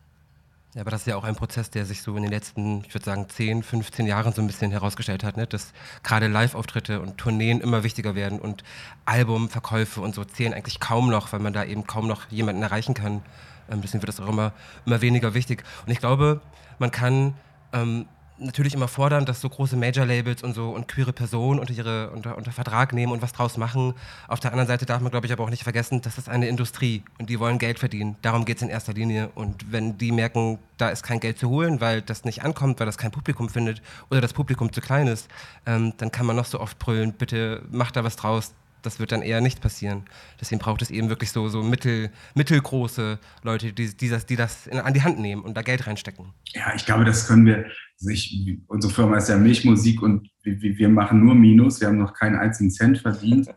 Ja, aber das ist ja auch ein Prozess, der sich so in den letzten, ich würde sagen, 10, 15 Jahren so ein bisschen herausgestellt hat, ne? dass gerade Live-Auftritte und Tourneen immer wichtiger werden und Albumverkäufe und so zählen eigentlich kaum noch, weil man da eben kaum noch jemanden erreichen kann. Ähm, deswegen wird das auch immer, immer weniger wichtig. Und ich glaube, man kann ähm, natürlich immer fordern, dass so große Major-Labels und so und queere Personen unter, ihre, unter, unter Vertrag nehmen und was draus machen. Auf der anderen Seite darf man, glaube ich, aber auch nicht vergessen, das ist eine Industrie und die wollen Geld verdienen. Darum geht es in erster Linie. Und wenn die merken, da ist kein Geld zu holen, weil das nicht ankommt, weil das kein Publikum findet oder das Publikum zu klein ist, ähm, dann kann man noch so oft brüllen, bitte mach da was draus, das wird dann eher nicht passieren. Deswegen braucht es eben wirklich so, so mittel, mittelgroße Leute, die, die das, die das in, an die Hand nehmen und da Geld reinstecken. Ja, ich glaube, das können wir. sich, unsere Firma ist ja Milchmusik und wir, wir, machen nur Minus. Wir haben noch keinen einzigen Cent verdient.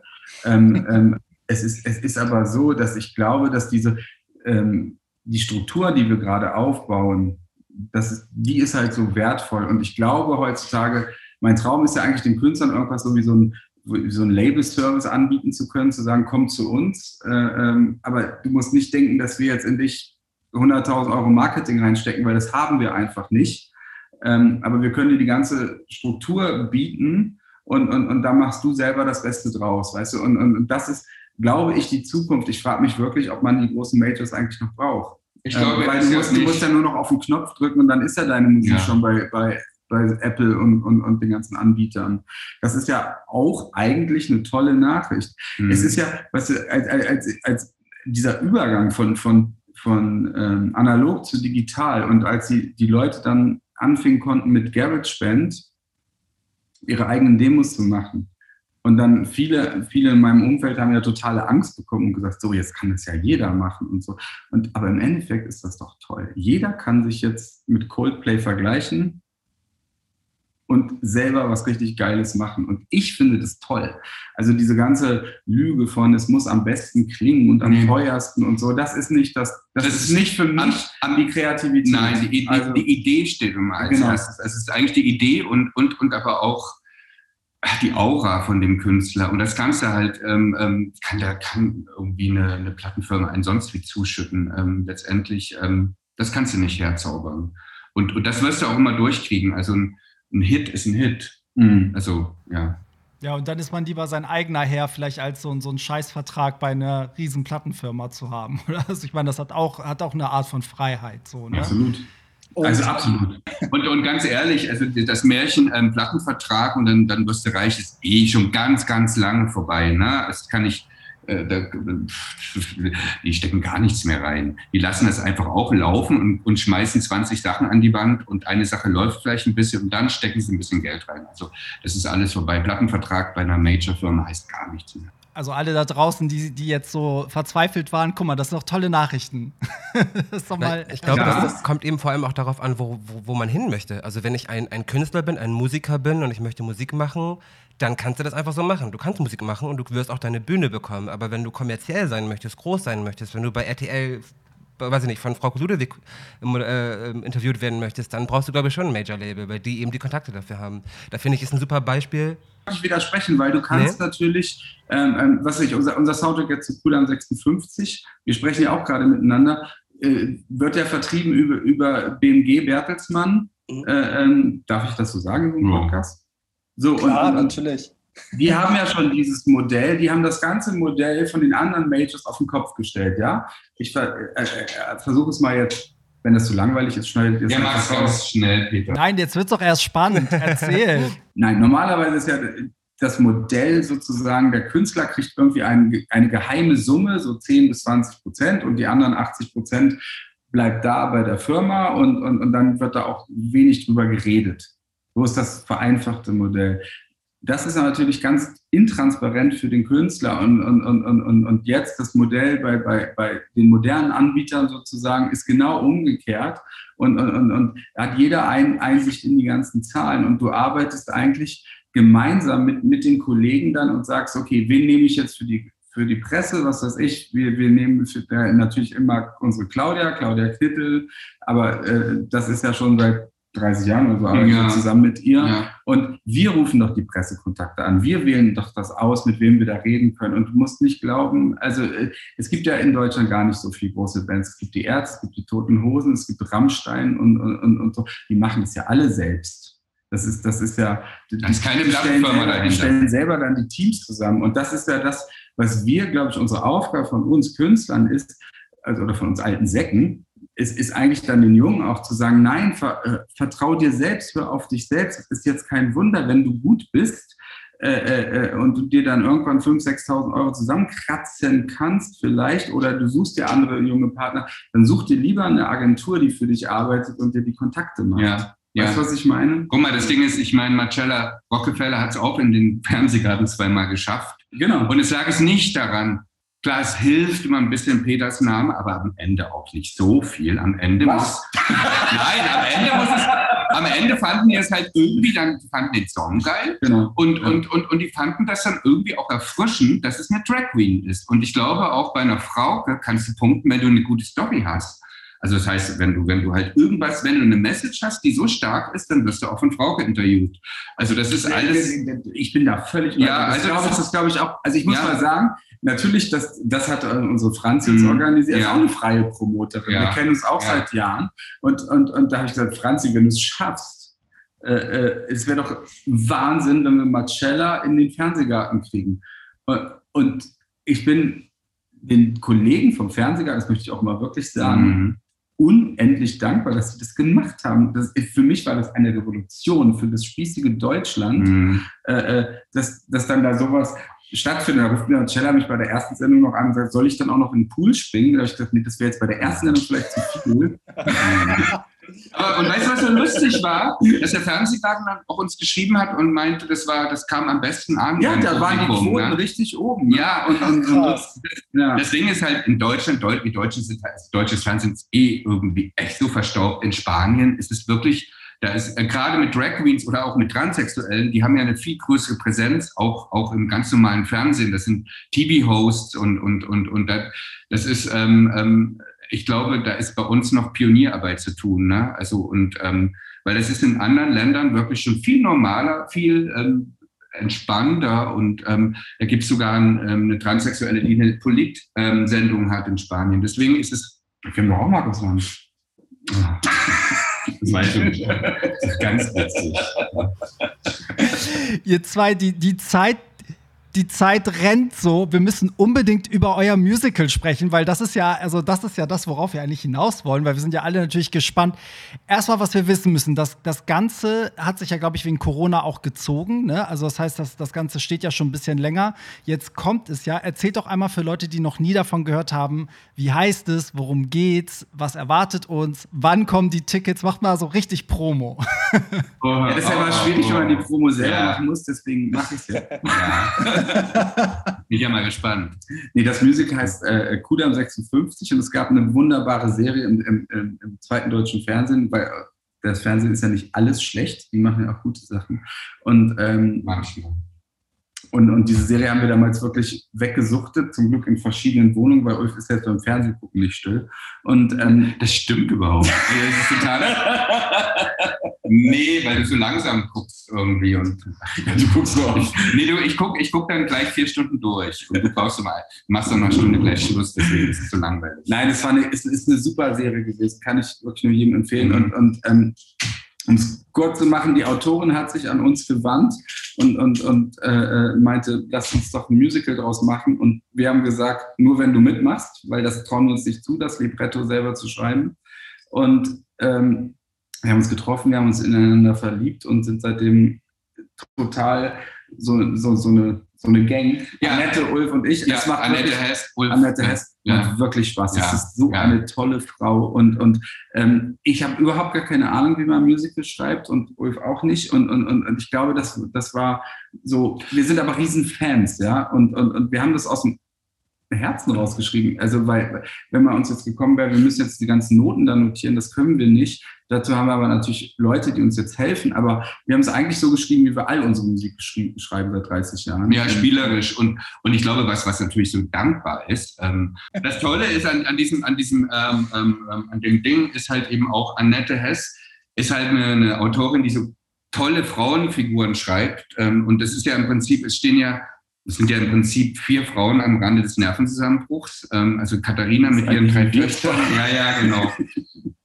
ähm, ähm, es, ist, es ist aber so, dass ich glaube, dass diese ähm, die Struktur, die wir gerade aufbauen, das die ist halt so wertvoll. Und ich glaube heutzutage, mein Traum ist ja eigentlich den Künstlern irgendwas so wie so ein so einen Label-Service anbieten zu können, zu sagen, komm zu uns. Äh, ähm, aber du musst nicht denken, dass wir jetzt in dich 100.000 Euro Marketing reinstecken, weil das haben wir einfach nicht. Ähm, aber wir können dir die ganze Struktur bieten und, und, und da machst du selber das Beste draus, weißt du? Und, und, und das ist, glaube ich, die Zukunft. Ich frage mich wirklich, ob man die großen Majors eigentlich noch braucht. Ich glaube, ähm, weil du musst, du musst, ja nur noch auf den Knopf drücken und dann ist ja deine Musik ja. schon bei, bei bei Apple und, und, und den ganzen Anbietern. Das ist ja auch eigentlich eine tolle Nachricht. Mhm. Es ist ja, weißt du, als, als, als dieser Übergang von, von, von ähm, analog zu digital und als die, die Leute dann anfingen konnten mit GarageBand ihre eigenen Demos zu machen. Und dann viele, viele in meinem Umfeld haben ja totale Angst bekommen und gesagt, so, jetzt kann das ja jeder machen und so. Und, aber im Endeffekt ist das doch toll. Jeder kann sich jetzt mit Coldplay vergleichen und selber was richtig Geiles machen. Und ich finde das toll. Also diese ganze Lüge von, es muss am besten klingen und am nee. teuersten und so, das ist nicht das, das, das ist nicht für mich an, die Kreativität. Nein, die, also, die Idee steht immer als genau. erstes. Es ist eigentlich die Idee und, und, und aber auch die Aura von dem Künstler. Und das Ganze halt, ähm, ähm, kann, da kann irgendwie eine, eine Plattenfirma einen sonst wie zuschütten. Ähm, letztendlich, ähm, das kannst du nicht herzaubern. Und, und das wirst du auch immer durchkriegen. Also ein, ein Hit ist ein Hit. Mhm. Also, ja. Ja, und dann ist man lieber sein eigener Herr, vielleicht als so, so einen Scheißvertrag bei einer riesen Plattenfirma zu haben. Also ich meine, das hat auch, hat auch eine Art von Freiheit. So, ne? Absolut. Also absolut. Und, und ganz ehrlich, also das Märchen ähm, Plattenvertrag und dann, dann wirst du reich ist eh schon ganz, ganz lange vorbei. Ne? Das kann ich, äh, da, die stecken gar nichts mehr rein. Die lassen das einfach auch laufen und, und schmeißen 20 Sachen an die Wand und eine Sache läuft vielleicht ein bisschen und dann stecken sie ein bisschen Geld rein. Also das ist alles vorbei. Plattenvertrag bei einer Major-Firma heißt gar nichts mehr also alle da draußen, die, die jetzt so verzweifelt waren, guck mal, das sind doch tolle Nachrichten. das ist doch mal ich glaube, ja. das kommt eben vor allem auch darauf an, wo, wo, wo man hin möchte. Also wenn ich ein, ein Künstler bin, ein Musiker bin und ich möchte Musik machen, dann kannst du das einfach so machen. Du kannst Musik machen und du wirst auch deine Bühne bekommen. Aber wenn du kommerziell sein möchtest, groß sein möchtest, wenn du bei RTL weiß ich nicht, von Frau Ludewig äh, interviewt werden möchtest, dann brauchst du, glaube ich, schon ein Major-Label, weil die eben die Kontakte dafür haben. Da finde ich, ist ein super Beispiel. Ich widersprechen, weil du kannst nee. natürlich, ähm, ähm, was weiß ich, unser, unser Soundtrack jetzt zu Cool am 56, wir sprechen ja auch gerade miteinander, äh, wird ja vertrieben über, über BMG Bertelsmann. Mhm. Äh, ähm, darf ich das so sagen im Podcast? So, Klar, und, und, natürlich. Die haben ja schon dieses Modell, die haben das ganze Modell von den anderen Majors auf den Kopf gestellt, ja. Ich ver äh, äh, versuche es mal jetzt, wenn das zu langweilig ist, schnell. Ja, mach's ganz schnell, Peter. Nein, jetzt wird's doch erst spannend. Erzähl. Nein, normalerweise ist ja das Modell sozusagen, der Künstler kriegt irgendwie ein, eine geheime Summe, so 10 bis 20 Prozent und die anderen 80 Prozent bleibt da bei der Firma und, und, und dann wird da auch wenig drüber geredet. So ist das vereinfachte Modell? Das ist natürlich ganz intransparent für den Künstler und, und, und, und, und jetzt das Modell bei, bei, bei den modernen Anbietern sozusagen ist genau umgekehrt und, und, und, und hat jeder ein, Einsicht in die ganzen Zahlen und du arbeitest eigentlich gemeinsam mit, mit den Kollegen dann und sagst, okay, wen nehme ich jetzt für die, für die Presse, was weiß ich, wir, wir nehmen äh, natürlich immer unsere Claudia, Claudia Knittel, aber äh, das ist ja schon seit 30 Jahren oder so arbeiten ja. zusammen mit ihr. Ja. Und wir rufen doch die Pressekontakte an. Wir wählen doch das aus, mit wem wir da reden können. Und du musst nicht glauben, also äh, es gibt ja in Deutschland gar nicht so viele große Bands. Es gibt die Ärzte, es gibt die Toten Hosen, es gibt Rammstein und, und, und, und so. Die machen das ja alle selbst. Das ist, das ist ja. Da ist keine Plattenfirma dahinter. Die stellen selber dann die Teams zusammen. Und das ist ja das, was wir, glaube ich, unsere Aufgabe von uns Künstlern ist, also oder von uns alten Säcken, es ist eigentlich dann den Jungen auch zu sagen, nein, ver, äh, vertrau dir selbst, hör auf dich selbst. Es ist jetzt kein Wunder, wenn du gut bist äh, äh, äh und du dir dann irgendwann 5.000, 6.000 Euro zusammenkratzen kannst vielleicht oder du suchst dir andere junge Partner, dann such dir lieber eine Agentur, die für dich arbeitet und dir die Kontakte macht. Ja. Weißt du, was ich meine? Guck mal, das Ding ist, ich meine, Marcella Rockefeller hat es auch in den Fernsehgarten zweimal geschafft. Genau. Und es lag es nicht daran, Klar, es hilft immer ein bisschen Peters Name, aber am Ende auch nicht so viel. Am Ende Was? muss. Nein, am Ende muss es. Am Ende fanden die es halt irgendwie, dann fanden den Song geil. Genau. Und, und, und, und die fanden das dann irgendwie auch erfrischend, dass es eine Drag Queen ist. Und ich glaube, auch bei einer Frau kannst du punkten, wenn du eine gute Story hast. Also das heißt, wenn du, wenn du halt irgendwas, wenn du eine Message hast, die so stark ist, dann wirst du auch von Frauke interviewt. Also das ist alles. Ich bin da völlig. Ja, also das, das, das glaube ich auch. Also ich muss ja. mal sagen, Natürlich, das, das hat unsere Franz jetzt mhm. organisiert, ja. ist auch eine freie Promoterin. Ja. Wir kennen uns auch ja. seit Jahren. Und, und, und da habe ich gesagt, Franzi, wenn du es schaffst, äh, äh, es wäre doch Wahnsinn, wenn wir Marcella in den Fernsehgarten kriegen. Und, und ich bin den Kollegen vom Fernsehgarten, das möchte ich auch mal wirklich sagen, mhm. Unendlich dankbar, dass sie das gemacht haben. Das, für mich war das eine Revolution für das spießige Deutschland, mhm. äh, äh dass, dass dann da sowas stattfindet. Da ruft mir Cella mich bei der ersten Sendung noch an und sagt, soll ich dann auch noch in den Pool springen? Da habe ich gedacht, nee, das wäre jetzt bei der ersten Sendung vielleicht zu viel. Aber, und weißt du, was so lustig war? Dass der Fernsehgarten dann auch uns geschrieben hat und meinte, das war, das kam am besten an. Ja, da waren die Quoten ne? richtig oben. Ne? Ja, und, und, und das, ja. das, Ding ist halt in Deutschland, die Deutschen sind halt, deutsches Fernsehen ist eh irgendwie echt so verstaubt. In Spanien ist es wirklich da ist äh, gerade mit Drag Queens oder auch mit Transsexuellen, die haben ja eine viel größere Präsenz, auch, auch im ganz normalen Fernsehen. Das sind TV-Hosts und, und, und, und das, das ist, ähm, ähm, ich glaube, da ist bei uns noch Pionierarbeit zu tun. Ne? Also, und, ähm, weil das ist in anderen Ländern wirklich schon viel normaler, viel ähm, entspannter und ähm, da gibt es sogar ein, ähm, eine Transsexuelle, die eine Polit-Sendung ähm, hat in Spanien. Deswegen ist es. Ich kenne doch auch weiß ich nicht. Das ist ganz witzig. ihr zwei, die, die Zeit die Zeit rennt so. Wir müssen unbedingt über euer Musical sprechen, weil das ist ja, also das ist ja das, worauf wir eigentlich hinaus wollen, weil wir sind ja alle natürlich gespannt. Erstmal, was wir wissen müssen, das, das Ganze hat sich ja, glaube ich, wegen Corona auch gezogen. Ne? Also das heißt, das, das Ganze steht ja schon ein bisschen länger. Jetzt kommt es ja. Erzählt doch einmal für Leute, die noch nie davon gehört haben, wie heißt es, worum geht's, was erwartet uns, wann kommen die Tickets? Macht mal so richtig Promo. Oh, ja, das ist ja immer schwierig, wenn man die Promo selber ja. machen muss, deswegen mache ich es ja. ja. Bin ja mal gespannt. Nee, das Musical heißt äh, Kudam 56 und es gab eine wunderbare Serie im, im, im, im zweiten deutschen Fernsehen, weil äh, das Fernsehen ist ja nicht alles schlecht, die machen ja auch gute Sachen. Und ähm, manchmal. Und, und diese Serie haben wir damals wirklich weggesuchtet, zum Glück in verschiedenen Wohnungen, weil Ulf ist jetzt beim Fernsehen gucken nicht still. Und, ähm, das stimmt überhaupt. das ist total. nee, weil du so langsam guckst irgendwie. Und, du guckst so auf. Nee, du, ich gucke ich guck dann gleich vier Stunden durch. Und du brauchst mal, machst dann mal eine Stunde gleich Schluss, deswegen ist es so langweilig. Nein, es, war eine, es ist eine super Serie gewesen, kann ich wirklich nur jedem empfehlen. Mhm. Und, und ähm, um es kurz zu machen, die Autorin hat sich an uns gewandt und, und, und äh, äh, meinte, lass uns doch ein Musical draus machen. Und wir haben gesagt, nur wenn du mitmachst, weil das trauen wir uns nicht zu, das Libretto selber zu schreiben. Und ähm, wir haben uns getroffen, wir haben uns ineinander verliebt und sind seitdem total so, so, so eine so eine Gang. Ja. Annette, Ulf und ich. Ja, es macht Annette wirklich, Hess, Ulf. Annette Hess ja. macht wirklich Spaß. Ja. Es ist so ja. eine tolle Frau. Und, und ähm, ich habe überhaupt gar keine Ahnung, wie man Musical schreibt und Ulf auch nicht. Und, und, und, und ich glaube, das, das war so, wir sind aber Riesenfans, ja. Und, und, und wir haben das aus dem Herzen rausgeschrieben. Also, weil, wenn man uns jetzt gekommen wäre, wir müssen jetzt die ganzen Noten da notieren, das können wir nicht. Dazu haben wir aber natürlich Leute, die uns jetzt helfen. Aber wir haben es eigentlich so geschrieben, wie wir all unsere Musik schreiben seit 30 Jahren. Ja, spielerisch. Und, und ich glaube, was, was natürlich so dankbar ist, ähm, das Tolle ist an, an diesem, an diesem, ähm, ähm, ähm an dem Ding ist halt eben auch Annette Hess, ist halt eine, eine Autorin, die so tolle Frauenfiguren schreibt. Ähm, und das ist ja im Prinzip, es stehen ja es sind ja im Prinzip vier Frauen am Rande des Nervenzusammenbruchs. Ähm, also Katharina mit ihren drei Töchtern. Ja, ja, genau.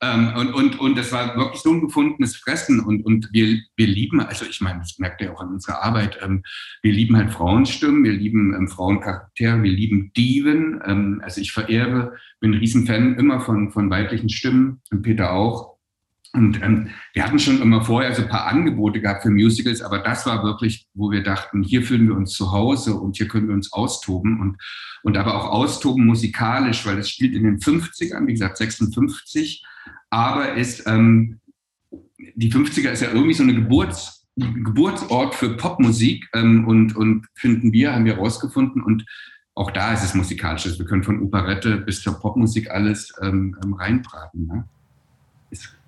ähm, und, und, und das war wirklich so ein gefundenes Fressen. Und, und wir, wir lieben, also ich meine, das merkt ihr auch an unserer Arbeit, ähm, wir lieben halt Frauenstimmen, wir lieben ähm, Frauencharaktere, wir lieben Diven. Ähm, also ich verehre, bin ein Riesenfan immer von, von weiblichen Stimmen und Peter auch. Und ähm, wir hatten schon immer vorher so ein paar Angebote gehabt für Musicals, aber das war wirklich, wo wir dachten, hier fühlen wir uns zu Hause und hier können wir uns austoben und, und aber auch austoben musikalisch, weil es spielt in den 50ern, wie gesagt 56, aber ist, ähm, die 50er ist ja irgendwie so eine Geburts, Geburtsort für Popmusik ähm, und, und finden wir, haben wir rausgefunden und auch da ist es musikalisch. Also wir können von Operette bis zur Popmusik alles ähm, ähm reinbraten. Ne?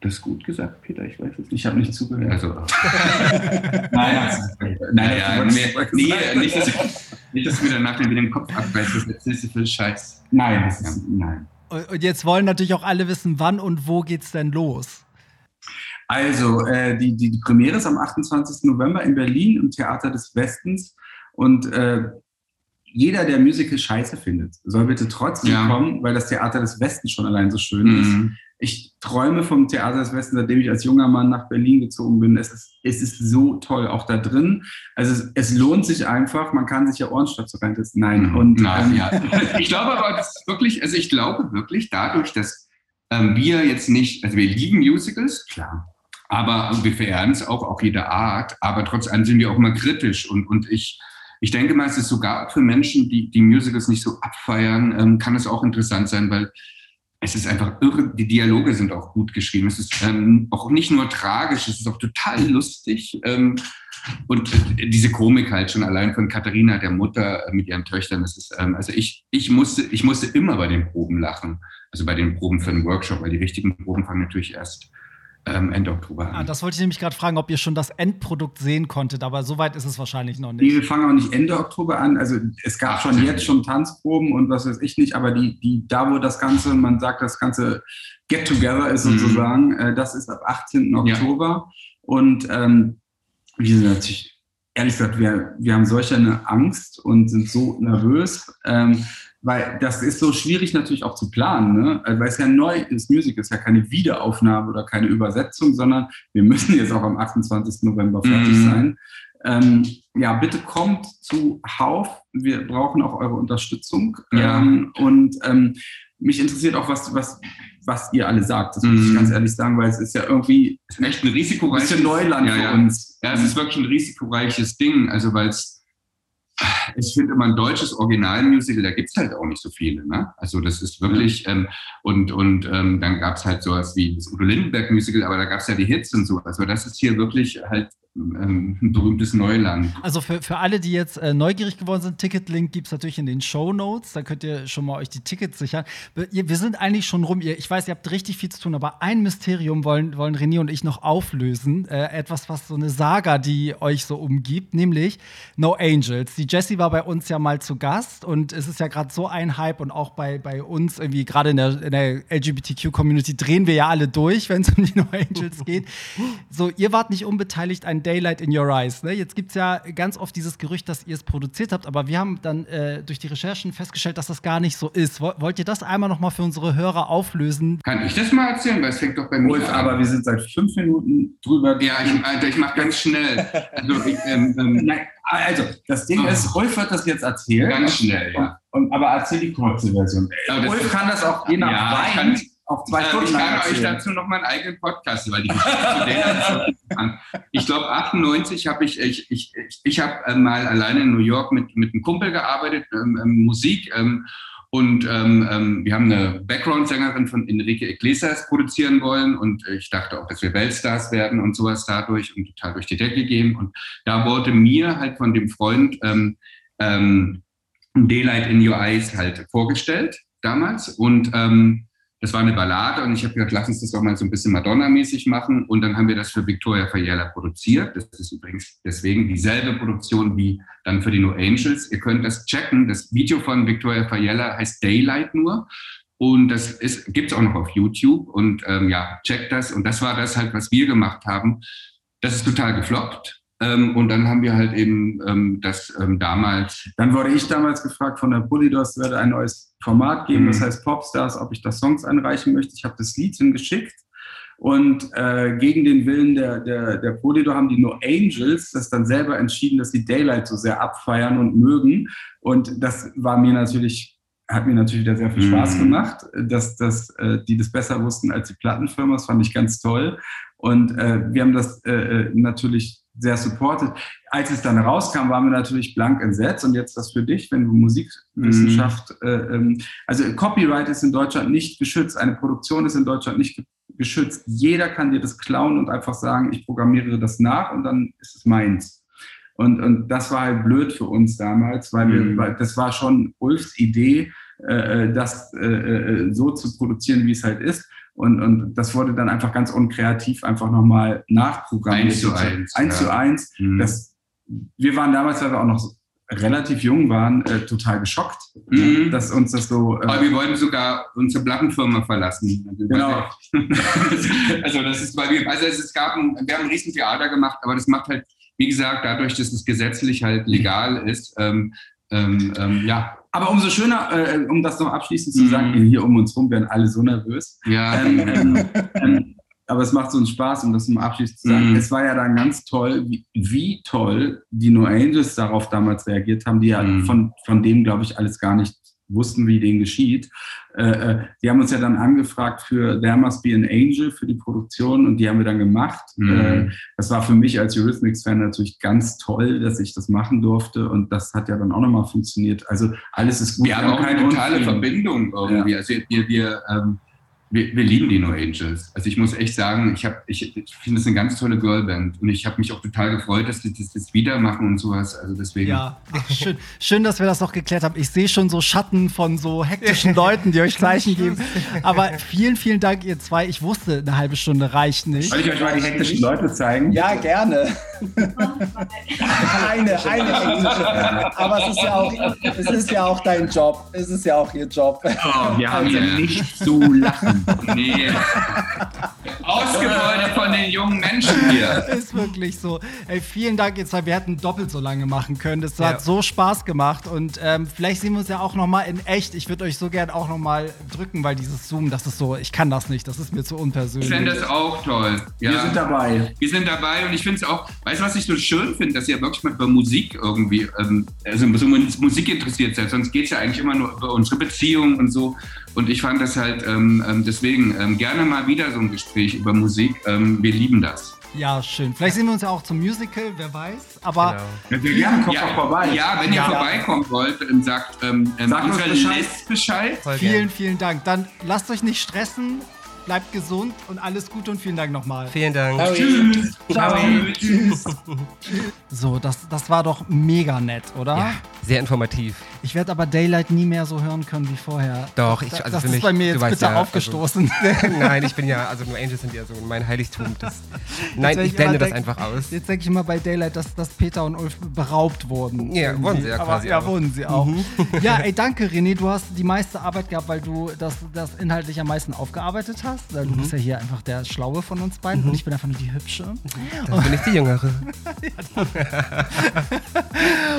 Ist das gut gesagt, Peter? Ich weiß es nicht. Ich habe nicht zugehört. Also. nein, also, nein, ja, mehr, nee, nicht, dass, nicht, dass mir danach den, den Kopf abreißt. Das ist für Scheiß. Nein, das ist, nein. Und jetzt wollen natürlich auch alle wissen, wann und wo geht's denn los? Also, äh, die, die, die Premiere ist am 28. November in Berlin im Theater des Westens. Und äh, jeder, der Musical scheiße findet, soll bitte trotzdem ja. kommen, weil das Theater des Westens schon allein so schön mhm. ist ich träume vom Theater des Westens, seitdem ich als junger Mann nach Berlin gezogen bin. Es ist, es ist so toll, auch da drin. Also es, es lohnt sich einfach. Man kann sich ja Ohrenstadt so reinsetzen. Nein. Mhm. Und, Nein, ähm, ja. Ich glaube aber, das ist wirklich, also ich glaube wirklich dadurch, dass ähm, wir jetzt nicht, also wir lieben Musicals, klar. Aber wir verehren es auch, auch jede Art. Aber trotz allem sind wir auch immer kritisch. Und, und ich, ich denke mal, es ist sogar für Menschen, die die Musicals nicht so abfeiern, ähm, kann es auch interessant sein, weil es ist einfach irre. Die Dialoge sind auch gut geschrieben. Es ist ähm, auch nicht nur tragisch, es ist auch total lustig. Ähm, und äh, diese Komik halt schon allein von Katharina, der Mutter äh, mit ihren Töchtern, das ist, ähm, also ich, ich, musste, ich musste immer bei den Proben lachen. Also bei den Proben für den Workshop, weil die richtigen Proben fangen natürlich erst ähm, Ende Oktober an. Ah, das wollte ich nämlich gerade fragen, ob ihr schon das Endprodukt sehen konntet, aber so weit ist es wahrscheinlich noch nicht. Nee, wir fangen auch nicht Ende Oktober an. Also es gab schon jetzt schon Tanzproben und was weiß ich nicht, aber die, die, da wo das Ganze, man sagt, das Ganze Get Together ist mhm. sozusagen, mhm. äh, das ist ab 18. Oktober. Ja. Und ähm, wir sind natürlich, ehrlich gesagt, wir, wir haben solch eine Angst und sind so nervös. Ähm, weil das ist so schwierig natürlich auch zu planen, ne? Also, weil es ja neu ist. Musik ist ja keine Wiederaufnahme oder keine Übersetzung, sondern wir müssen jetzt auch am 28. November fertig mhm. sein. Ähm, ja, bitte kommt zu Hauf. Wir brauchen auch eure Unterstützung. Ja. Ähm, und ähm, mich interessiert auch, was, was, was ihr alle sagt. Das muss ich mhm. ganz ehrlich sagen, weil es ist ja irgendwie echt ein risikoreiches bisschen Neuland ja, für uns. Ja, es ist wirklich ein risikoreiches Ding. Also weil es ich finde immer ein deutsches Originalmusical, da gibt es halt auch nicht so viele. Ne? Also das ist wirklich, ähm, und, und ähm, dann gab es halt sowas wie das Udo Lindenberg Musical, aber da gab es ja die Hits und so. Also das ist hier wirklich halt ein berühmtes Neuland. Also für, für alle, die jetzt äh, neugierig geworden sind, Ticketlink gibt es natürlich in den Show Notes. Da könnt ihr schon mal euch die Tickets sichern. Wir, wir sind eigentlich schon rum. Ihr, ich weiß, ihr habt richtig viel zu tun, aber ein Mysterium wollen, wollen René und ich noch auflösen. Äh, etwas, was so eine Saga, die euch so umgibt, nämlich No Angels. Die Jessie war bei uns ja mal zu Gast und es ist ja gerade so ein Hype und auch bei, bei uns irgendwie gerade in der, in der LGBTQ-Community drehen wir ja alle durch, wenn es um die No Angels geht. So, ihr wart nicht unbeteiligt, ein Daylight in Your Eyes. Ne? Jetzt gibt es ja ganz oft dieses Gerücht, dass ihr es produziert habt, aber wir haben dann äh, durch die Recherchen festgestellt, dass das gar nicht so ist. Wollt ihr das einmal noch mal für unsere Hörer auflösen? Kann ich das mal erzählen? Weil es fängt doch bei mir Wolf, an. Aber wir sind seit fünf Minuten drüber. Ja, ich, Alter, ich mache ganz schnell. Also, ich, ähm, ähm, Nein, also, das Ding oh. ist, Rolf wird das jetzt erzählen. Ganz schnell, ja. Und, aber erzähl die kurze Version. Rolf kann das auch je nach ja, Wein auf zwei äh, Stunden. Ich kann euch dazu noch meinen eigenen Podcast, weil die Ich glaube, 98 habe ich, ich, ich, ich, ich habe äh, mal alleine in New York mit, mit einem Kumpel gearbeitet, ähm, ähm, Musik. Ähm, und ähm, ähm, wir haben eine Background-Sängerin von Enrique Iglesias produzieren wollen. Und ich dachte auch, dass wir Weltstars werden und sowas dadurch und total durch die Decke gehen. Und da wurde mir halt von dem Freund ähm, ähm, Daylight in Your Eyes halt vorgestellt damals. Und ähm, das war eine Ballade und ich habe gesagt, lass uns das doch mal so ein bisschen Madonna-mäßig machen. Und dann haben wir das für Victoria Fayella produziert. Das ist übrigens deswegen dieselbe Produktion wie dann für die No Angels. Ihr könnt das checken. Das Video von Victoria Fayella heißt Daylight nur. Und das gibt es auch noch auf YouTube. Und ähm, ja, checkt das. Und das war das halt, was wir gemacht haben. Das ist total gefloppt. Ähm, und dann haben wir halt eben ähm, das ähm, damals. Dann wurde ich damals gefragt von der Polydors, werde ein neues Format geben, mhm. das heißt Popstars, ob ich da Songs einreichen möchte. Ich habe das Lied hingeschickt und äh, gegen den Willen der, der, der Polydor haben die No Angels das dann selber entschieden, dass die Daylight so sehr abfeiern und mögen. Und das war mir natürlich, hat mir natürlich wieder sehr viel Spaß mhm. gemacht, dass, dass äh, die das besser wussten als die Plattenfirma. Das fand ich ganz toll. Und äh, wir haben das äh, äh natürlich sehr supported. Als es dann rauskam, waren wir natürlich blank entsetzt. Und jetzt das für dich, wenn du Musikwissenschaft, mm. äh, ähm, also Copyright ist in Deutschland nicht geschützt, eine Produktion ist in Deutschland nicht geschützt. Jeder kann dir das klauen und einfach sagen, ich programmiere das nach und dann ist es meins. Und, und das war halt blöd für uns damals, weil, wir, mm. weil das war schon Ulfs Idee, äh, äh das äh, äh, so zu produzieren, wie es halt ist. Und, und das wurde dann einfach ganz unkreativ einfach nochmal nachprogrammiert. Eins zu eins. Eins ja. zu eins. Mhm. Das, wir waren damals, weil wir auch noch relativ jung waren, äh, total geschockt, mhm. dass uns das so. Äh, Aber wir wollten sogar unsere Plattenfirma verlassen. Genau. also das ist, weil wir, also es gab, ein, wir haben ein riesen Theater gemacht, aber das macht halt, wie gesagt, dadurch, dass es gesetzlich halt legal ist, ähm, ähm, ähm, ja, aber umso schöner, äh, um das noch abschließend zu sagen, mhm. hier um uns rum werden alle so nervös. Ja. Ähm, ähm, ähm, aber es macht so einen Spaß, um das mal abschließend zu sagen. Mhm. Es war ja dann ganz toll, wie, wie, toll die No Angels darauf damals reagiert haben, die ja mhm. von, von dem, glaube ich, alles gar nicht wussten, wie denen geschieht. Äh, äh, die haben uns ja dann angefragt für There Must Be an Angel für die Produktion und die haben wir dann gemacht. Mhm. Äh, das war für mich als Eurythmics-Fan natürlich ganz toll, dass ich das machen durfte und das hat ja dann auch nochmal funktioniert. Also alles ist gut. Wir haben auch eine totale Verbindung irgendwie. Ja. Also wir, wir ähm, wir, wir, lieben die No Angels. Also ich muss echt sagen, ich, ich, ich finde es eine ganz tolle Girlband und ich habe mich auch total gefreut, dass die das, das wieder machen und sowas. Also deswegen. Ja, schön, schön, dass wir das noch geklärt haben. Ich sehe schon so Schatten von so hektischen Leuten, die euch Zeichen geben. Aber vielen, vielen Dank, ihr zwei. Ich wusste, eine halbe Stunde reicht nicht. Soll ich euch mal die hektischen Leute zeigen? Ja, gerne. eine, eine hektische. Aber es ist ja auch, es ist ja auch dein Job. Es ist ja auch ihr Job. Oh, wir haben ja nicht zu lachen. Nee. Ausgebeutet von den jungen Menschen hier. Ist wirklich so. Ey, vielen Dank, ihr zwei. Wir hätten doppelt so lange machen können. Das ja. hat so Spaß gemacht. Und ähm, vielleicht sehen wir uns ja auch noch mal in echt. Ich würde euch so gern auch noch mal drücken, weil dieses Zoom, das ist so, ich kann das nicht. Das ist mir zu unpersönlich. Ich finde das auch toll. Ja. Wir sind dabei. Wir sind dabei und ich finde es auch, weißt du, was ich so schön finde, dass ihr wirklich mal über Musik irgendwie, ähm, also so Musik interessiert seid. Sonst geht es ja eigentlich immer nur über unsere Beziehung und so. Und ich fand das halt ähm, ähm deswegen ähm, gerne mal wieder so ein Gespräch über Musik. Ähm, wir lieben das. Ja, schön. Vielleicht sehen wir uns ja auch zum Musical, wer weiß. Aber genau. ja, gerne, kommt ja, vorbei. Ja, wenn ihr ja. vorbeikommen wollt, dann sagt, ähm, sagt uns Bescheid. Bescheid. Vielen, vielen Dank. Dann lasst euch nicht stressen bleibt gesund und alles Gute und vielen Dank nochmal. Vielen Dank. Ciao. Tschüss. Ciao. Tschüss. So, das, das war doch mega nett, oder? Ja, sehr informativ. Ich werde aber Daylight nie mehr so hören können wie vorher. Doch, ich, also das ist mich, bei mir jetzt bitte ja, also aufgestoßen. Also, nein, ich bin ja, also nur Angels sind ja so mein Heiligtum. Das, nein, ich blende das einfach aus. Jetzt denke ich immer bei Daylight, dass, dass Peter und Ulf beraubt wurden. Ja, irgendwie. wurden sie ja quasi aber, Ja, wurden sie auch. Mhm. Ja, ey, danke René, du hast die meiste Arbeit gehabt, weil du das, das inhaltlich am meisten aufgearbeitet hast. Du mhm. bist ja hier einfach der Schlaue von uns beiden mhm. und ich bin einfach nur die Hübsche. Dann bin ich die Jüngere.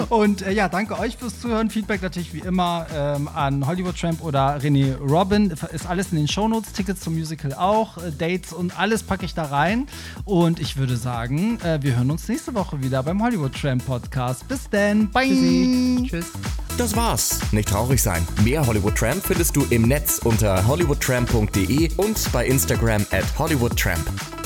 und äh, ja, danke euch fürs Zuhören. Feedback natürlich wie immer ähm, an Hollywood Tramp oder René Robin. Ist alles in den Shownotes, Tickets zum Musical auch, äh, Dates und alles packe ich da rein. Und ich würde sagen, äh, wir hören uns nächste Woche wieder beim Hollywood Tramp Podcast. Bis dann. Bye. Tschüssi. Tschüss. Das war's. Nicht traurig sein. Mehr Hollywood Tramp findest du im Netz unter hollywoodtramp.de und bei Instagram at hollywoodtramp.